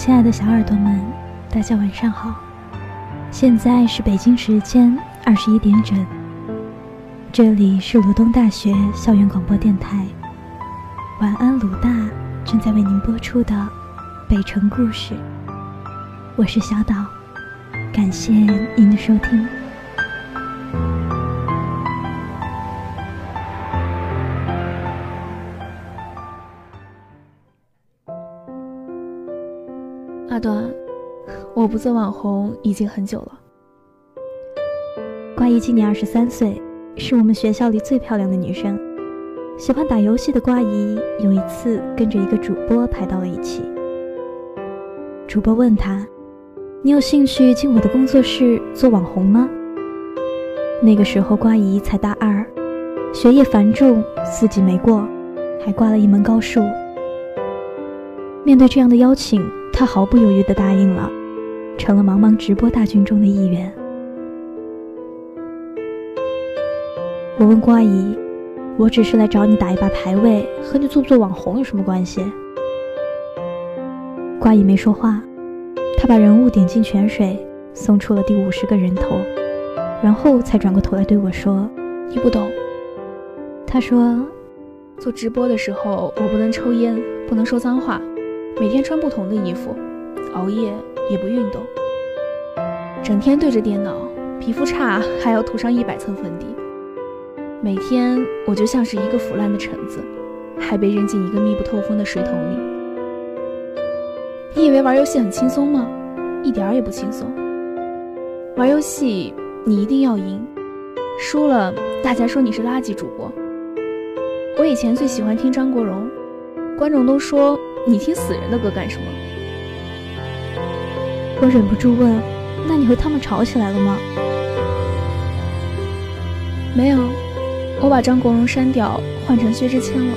亲爱的小耳朵们，大家晚上好。现在是北京时间二十一点整，这里是鲁东大学校园广播电台。晚安，鲁大正在为您播出的《北城故事》，我是小岛，感谢您的收听。阿端，我不做网红已经很久了。瓜姨今年二十三岁，是我们学校里最漂亮的女生。喜欢打游戏的瓜姨有一次跟着一个主播排到了一起。主播问她：“你有兴趣进我的工作室做网红吗？”那个时候瓜姨才大二，学业繁重，四级没过，还挂了一门高数。面对这样的邀请。他毫不犹豫地答应了，成了茫茫直播大军中的一员。我问瓜姨：“我只是来找你打一把排位，和你做不做网红有什么关系？”瓜姨没说话，她把人物点进泉水，送出了第五十个人头，然后才转过头来对我说：“你不懂。”她说：“做直播的时候，我不能抽烟，不能说脏话。”每天穿不同的衣服，熬夜也不运动，整天对着电脑，皮肤差 还要涂上一百层粉底。每天我就像是一个腐烂的橙子，还被扔进一个密不透风的水桶里。你以为玩游戏很轻松吗？一点也不轻松。玩游戏你一定要赢，输了大家说你是垃圾主播。我以前最喜欢听张国荣，观众都说。你听死人的歌干什么？我忍不住问：“那你和他们吵起来了吗？”没有，我把张国荣删掉，换成薛之谦了。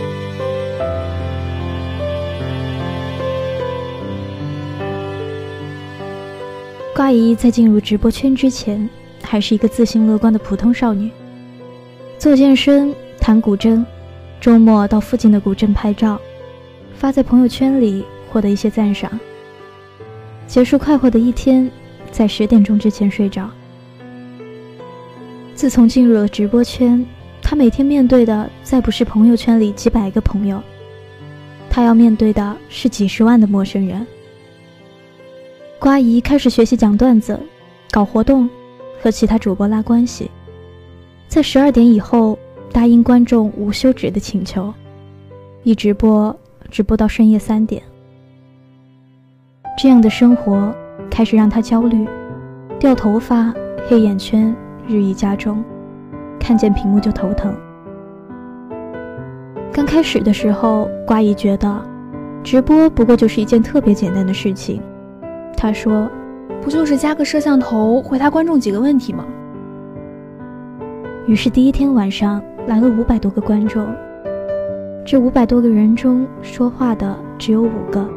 瓜姨在进入直播圈之前，还是一个自信乐观的普通少女，做健身、弹古筝，周末到附近的古镇拍照。发在朋友圈里，获得一些赞赏。结束快活的一天，在十点钟之前睡着。自从进入了直播圈，他每天面对的再不是朋友圈里几百个朋友，他要面对的是几十万的陌生人。瓜姨开始学习讲段子，搞活动，和其他主播拉关系。在十二点以后，答应观众无休止的请求，一直播。直播到深夜三点，这样的生活开始让他焦虑，掉头发、黑眼圈日益加重，看见屏幕就头疼。刚开始的时候，瓜姨觉得直播不过就是一件特别简单的事情。她说：“不就是加个摄像头，回答观众几个问题吗？”于是第一天晚上来了五百多个观众。这五百多个人中，说话的只有五个。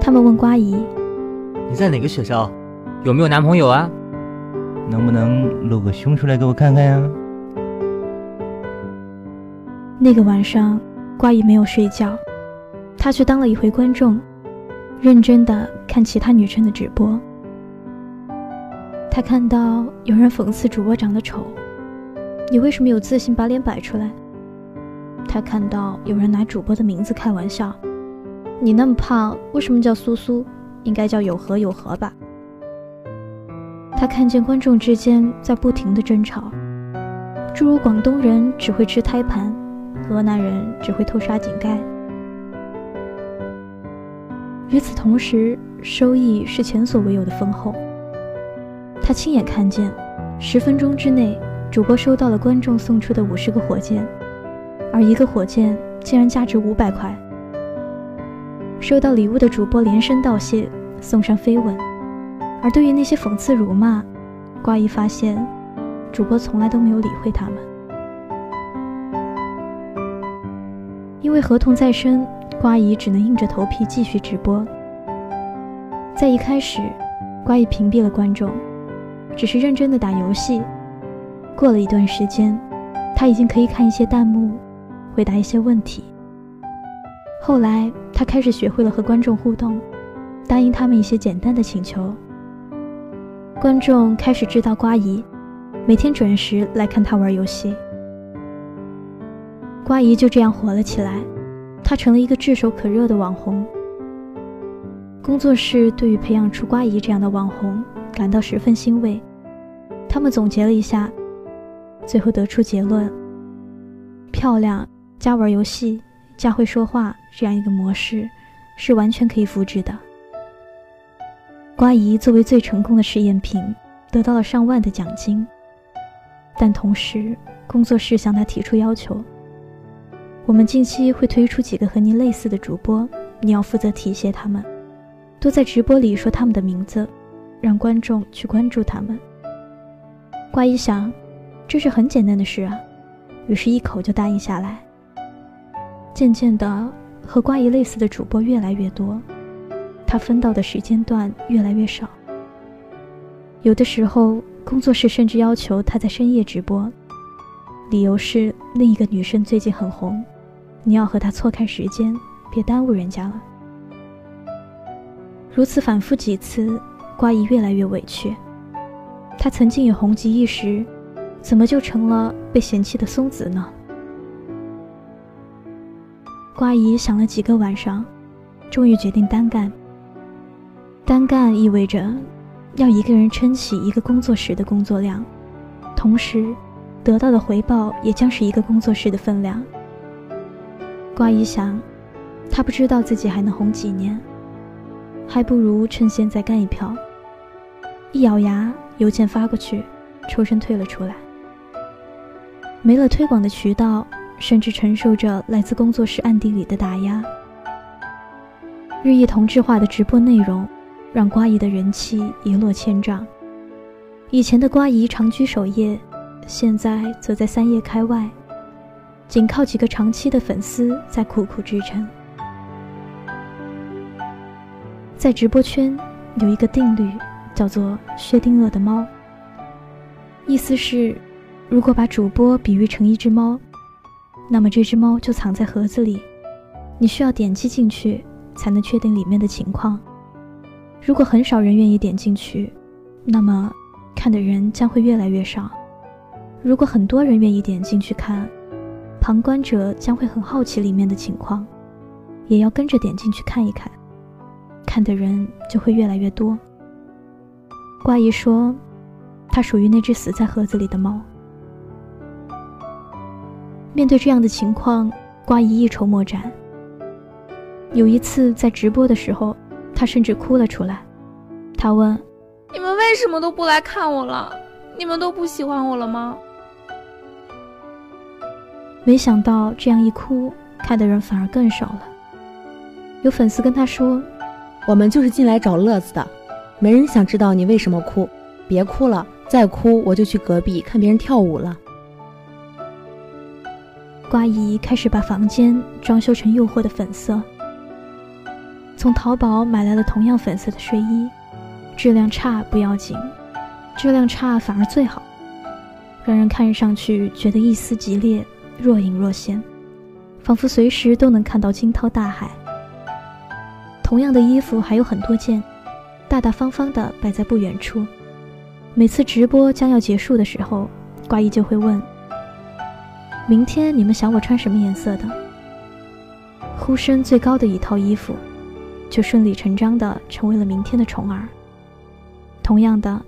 他们问瓜姨：“你在哪个学校？有没有男朋友啊？能不能露个胸出来给我看看呀？”那个晚上，瓜姨没有睡觉，她去当了一回观众，认真的看其他女生的直播。她看到有人讽刺主播长得丑，你为什么有自信把脸摆出来？他看到有人拿主播的名字开玩笑：“你那么胖，为什么叫苏苏？应该叫有和有和吧。”他看见观众之间在不停的争吵，诸如广东人只会吃胎盘，河南人只会偷沙井盖。与此同时，收益是前所未有的丰厚。他亲眼看见，十分钟之内，主播收到了观众送出的五十个火箭。而一个火箭竟然价值五百块。收到礼物的主播连声道谢，送上飞吻。而对于那些讽刺辱骂，瓜姨发现，主播从来都没有理会他们。因为合同在身，瓜姨只能硬着头皮继续直播。在一开始，瓜姨屏蔽了观众，只是认真的打游戏。过了一段时间，他已经可以看一些弹幕。回答一些问题。后来，他开始学会了和观众互动，答应他们一些简单的请求。观众开始知道瓜姨每天准时来看他玩游戏。瓜姨就这样火了起来，她成了一个炙手可热的网红。工作室对于培养出瓜姨这样的网红感到十分欣慰。他们总结了一下，最后得出结论：漂亮加玩游戏加会说话这样一个模式是完全可以复制的。瓜姨作为最成功的试验品，得到了上万的奖金。但同时，工作室向他提出要求：我们近期会推出几个和您类似的主播，你要负责提携他们，多在直播里说他们的名字，让观众去关注他们。瓜姨想，这是很简单的事啊，于是一口就答应下来。渐渐的，和瓜姨类似的主播越来越多。他分到的时间段越来越少，有的时候工作室甚至要求他在深夜直播，理由是另一个女生最近很红，你要和她错开时间，别耽误人家了。如此反复几次，瓜姨越来越委屈。她曾经也红极一时，怎么就成了被嫌弃的松子呢？瓜姨想了几个晚上，终于决定单干。单干意味着要一个人撑起一个工作室的工作量，同时得到的回报也将是一个工作室的分量。瓜姨想，她不知道自己还能红几年，还不如趁现在干一票。一咬牙，邮件发过去，抽身退了出来。没了推广的渠道，甚至承受着来自工作室暗地里的打压。日益同质化的直播内容。让瓜姨的人气一落千丈。以前的瓜姨长居首页，现在则在三页开外，仅靠几个长期的粉丝在苦苦支撑。在直播圈有一个定律，叫做薛定谔的猫。意思是，如果把主播比喻成一只猫，那么这只猫就藏在盒子里，你需要点击进去才能确定里面的情况。如果很少人愿意点进去，那么看的人将会越来越少；如果很多人愿意点进去看，旁观者将会很好奇里面的情况，也要跟着点进去看一看，看的人就会越来越多。瓜姨说，它属于那只死在盒子里的猫。面对这样的情况，瓜姨一筹莫展。有一次在直播的时候。她甚至哭了出来，她问：“你们为什么都不来看我了？你们都不喜欢我了吗？”没想到这样一哭，看的人反而更少了。有粉丝跟她说：“我们就是进来找乐子的，没人想知道你为什么哭。别哭了，再哭我就去隔壁看别人跳舞了。”瓜姨开始把房间装修成诱惑的粉色。从淘宝买来了同样粉色的睡衣，质量差不要紧，质量差反而最好，让人看上去觉得一丝激烈，若隐若现，仿佛随时都能看到惊涛大海。同样的衣服还有很多件，大大方方的摆在不远处。每次直播将要结束的时候，瓜姨就会问：“明天你们想我穿什么颜色的？”呼声最高的一套衣服。就顺理成章的成为了明天的宠儿。同样的，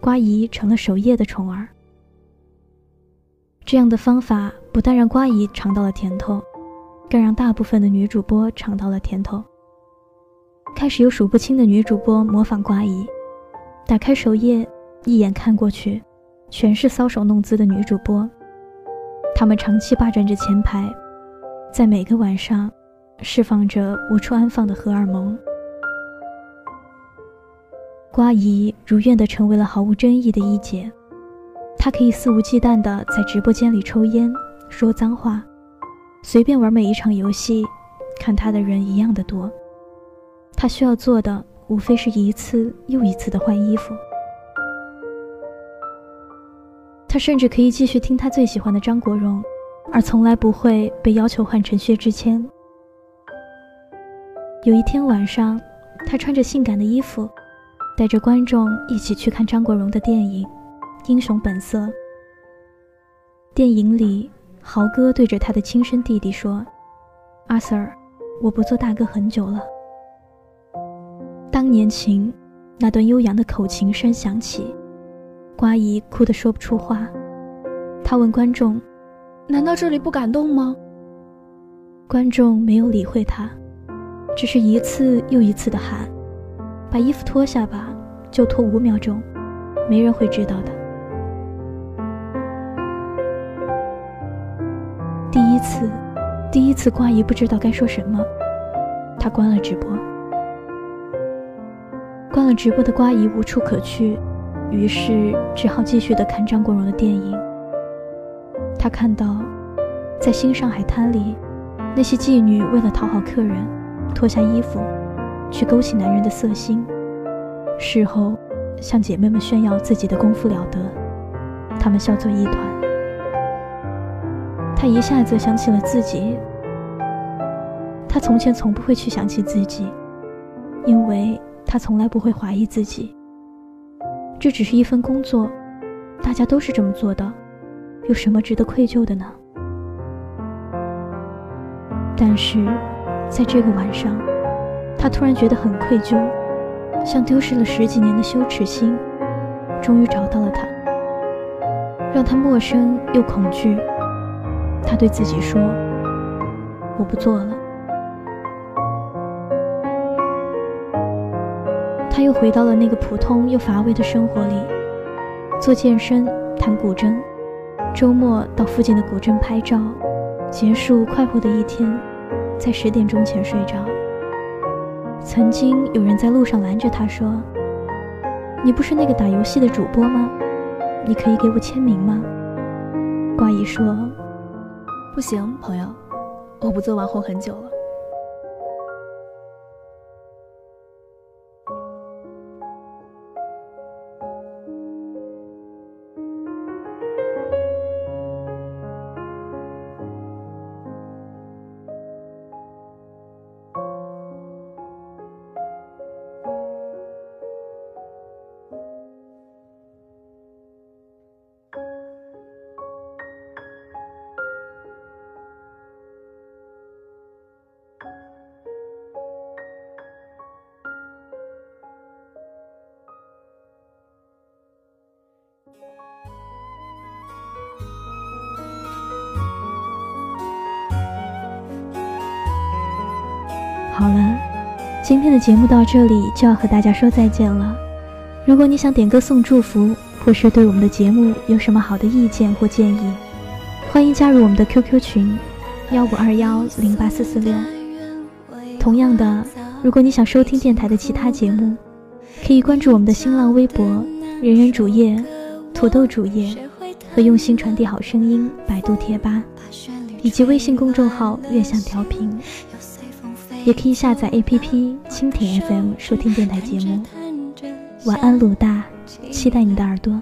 瓜姨成了首页的宠儿。这样的方法不但让瓜姨尝到了甜头，更让大部分的女主播尝到了甜头。开始有数不清的女主播模仿瓜姨，打开首页，一眼看过去，全是搔首弄姿的女主播。他们长期霸占着前排，在每个晚上。释放着无处安放的荷尔蒙，瓜姨如愿的成为了毫无争议的一姐。她可以肆无忌惮的在直播间里抽烟、说脏话，随便玩每一场游戏，看她的人一样的多。她需要做的无非是一次又一次的换衣服。他甚至可以继续听他最喜欢的张国荣，而从来不会被要求换成薛之谦。有一天晚上，他穿着性感的衣服，带着观众一起去看张国荣的电影《英雄本色》。电影里，豪哥对着他的亲生弟弟说：“阿 Sir，我不做大哥很久了。”当年情，那段悠扬的口琴声响起，瓜姨哭得说不出话。她问观众：“难道这里不感动吗？”观众没有理会他，只是一次又一次的喊：“把衣服脱下吧，就脱五秒钟，没人会知道的。”第一次，第一次，瓜姨不知道该说什么，他关了直播。关了直播的瓜姨无处可去，于是只好继续的看张国荣的电影。他看到，在新上海滩里。那些妓女为了讨好客人，脱下衣服，去勾起男人的色心，事后向姐妹们炫耀自己的功夫了得，她们笑作一团。他一下子想起了自己，他从前从不会去想起自己，因为他从来不会怀疑自己。这只是一份工作，大家都是这么做的，有什么值得愧疚的呢？但是，在这个晚上，他突然觉得很愧疚，像丢失了十几年的羞耻心，终于找到了他，让他陌生又恐惧。他对自己说：“我不做了。”又回到了那个普通又乏味的生活里，做健身，弹古筝，周末到附近的古镇拍照，结束快活的一天。在十点钟前睡着。曾经有人在路上拦着他说：“你不是那个打游戏的主播吗？你可以给我签名吗？”瓜姨说：“不行，朋友，我不做网红很久了。”今天的节目到这里就要和大家说再见了。如果你想点歌送祝福，或是对我们的节目有什么好的意见或建议，欢迎加入我们的 QQ 群：幺五二幺零八四四六。同样的，如果你想收听电台的其他节目，可以关注我们的新浪微博“人人主页”、“土豆主页”和“用心传递好声音”百度贴吧，以及微信公众号“悦享调频”。也可以下载 APP 蜻蜓 FM 收听电台节目。晚安，鲁大，期待你的耳朵。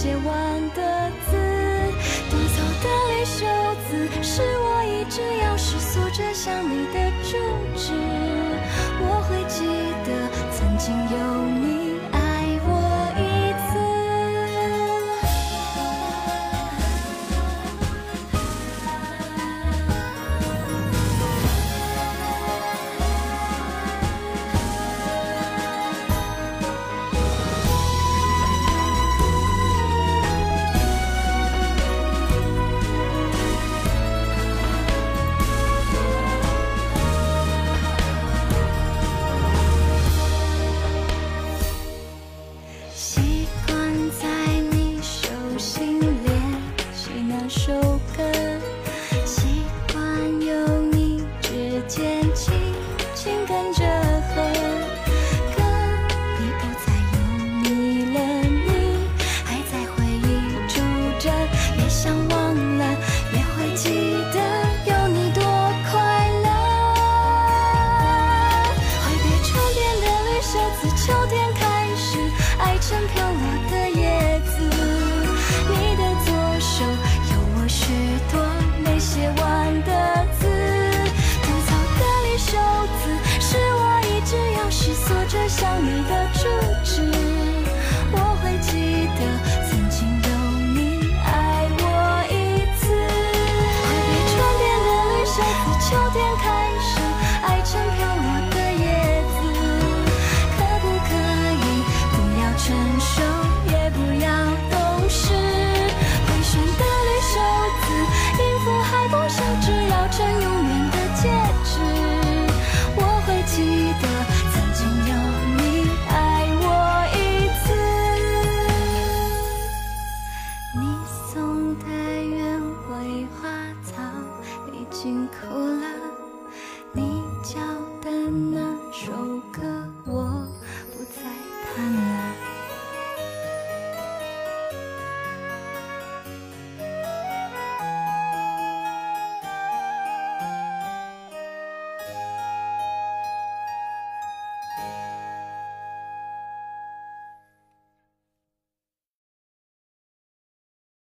写完的字，独走的绿袖子是我一直钥匙锁着想你的